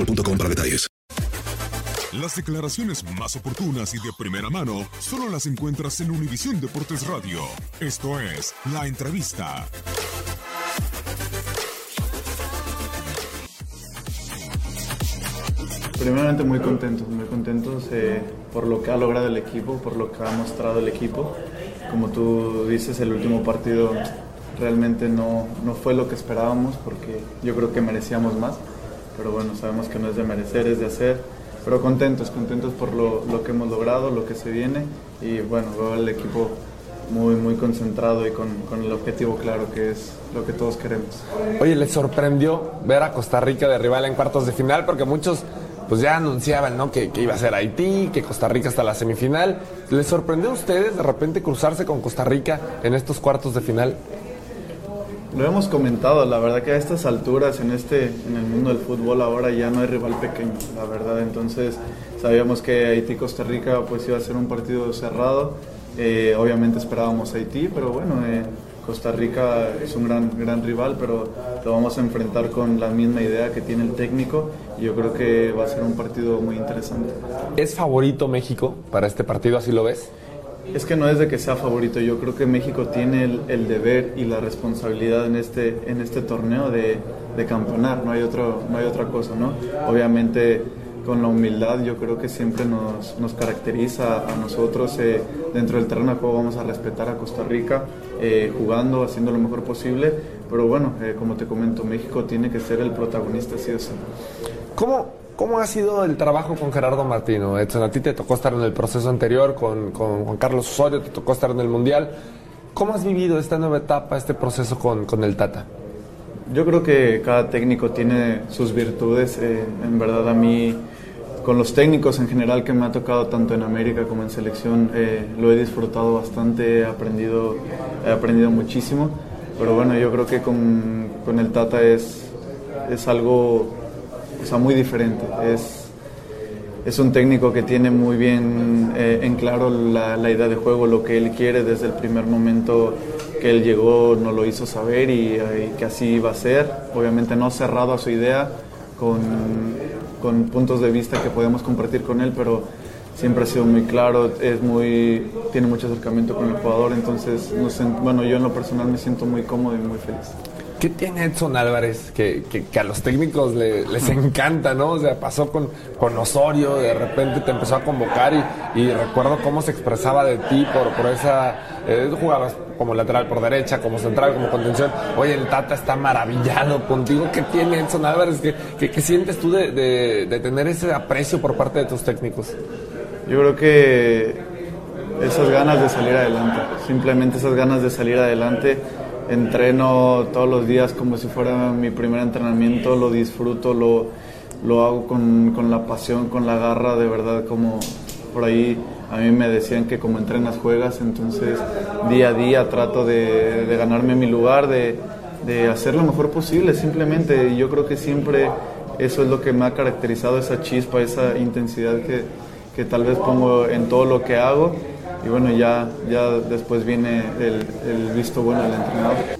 boostmobile.com para detalles. Las declaraciones más oportunas y de primera mano solo las encuentras en Univisión Deportes Radio. Esto es La Entrevista. Primeramente muy contentos, muy contentos eh, por lo que ha logrado el equipo, por lo que ha mostrado el equipo. Como tú dices, el último partido realmente no, no fue lo que esperábamos porque yo creo que merecíamos más. Pero bueno, sabemos que no es de merecer, es de hacer. Pero contentos, contentos por lo, lo que hemos logrado, lo que se viene. Y bueno, veo el equipo muy, muy concentrado y con, con el objetivo claro que es lo que todos queremos. Oye, ¿les sorprendió ver a Costa Rica de rival en cuartos de final? Porque muchos pues ya anunciaban ¿no? que, que iba a ser Haití, que Costa Rica hasta la semifinal. ¿Les sorprendió a ustedes de repente cruzarse con Costa Rica en estos cuartos de final? Lo hemos comentado, la verdad que a estas alturas en este en el mundo del fútbol ahora ya no hay rival pequeño, la verdad. Entonces sabíamos que Haití Costa Rica pues iba a ser un partido cerrado. Eh, obviamente esperábamos Haití, pero bueno, eh, Costa Rica es un gran gran rival, pero lo vamos a enfrentar con la misma idea que tiene el técnico y yo creo que va a ser un partido muy interesante. ¿Es favorito México para este partido? ¿Así lo ves? Es que no es de que sea favorito, yo creo que México tiene el, el deber y la responsabilidad en este, en este torneo de, de campeonar, no hay, otro, no hay otra cosa, ¿no? Obviamente con la humildad yo creo que siempre nos, nos caracteriza a nosotros eh, dentro del terreno de juego vamos a respetar a Costa Rica eh, jugando, haciendo lo mejor posible, pero bueno, eh, como te comento, México tiene que ser el protagonista sí o sí. ¿Cómo, ¿Cómo ha sido el trabajo con Gerardo Martino? Edson, a ti te tocó estar en el proceso anterior con, con Juan Carlos Osorio, te tocó estar en el Mundial. ¿Cómo has vivido esta nueva etapa, este proceso con, con el Tata? Yo creo que cada técnico tiene sus virtudes. eh, en verdad a mí, con los técnicos en general que me ha tocado tanto en América como en selección, eh, lo he disfrutado bastante, he aprendido, he aprendido muchísimo. Pero bueno, yo creo que con, con el Tata es, es algo muy diferente. Es, es un técnico que tiene muy bien eh, en claro la, idea de juego, lo que él quiere desde el primer momento que él llegó, nos lo hizo saber y, eh, y que así iba a ser. Obviamente no cerrado a su idea, con, con puntos de vista que podemos compartir con él, pero siempre ha sido muy claro, es muy, tiene mucho acercamiento con el jugador, entonces bueno, yo en lo personal me siento muy cómodo y muy feliz. ¿Qué tiene Edson Álvarez que, que, a los técnicos les encanta, ¿no? O sea, pasó con, con Osorio, de repente te empezó a convocar y, y recuerdo cómo se expresaba de ti por, por esa... Eh, jugabas como lateral por derecha, como central, como contención. Oye, el Tata está maravillado contigo. ¿Qué tiene Edson Álvarez? ¿Qué, qué, sientes tú de, de, de tener ese aprecio por parte de tus técnicos? Yo creo que esas ganas de salir adelante, simplemente esas ganas de salir adelante entreno todos los días como si fuera mi primer entrenamiento, lo disfruto, lo, lo hago con, con, la pasión, con la garra, de verdad, como por ahí a mí me decían que como entrenas juegas, entonces día a día trato de, de ganarme mi lugar, de, de, hacer lo mejor posible, simplemente, yo creo que siempre eso es lo que me ha caracterizado, esa chispa, esa intensidad que, que tal vez pongo en todo lo que hago y bueno, ya, ya después viene el, el visto bueno del entrenador.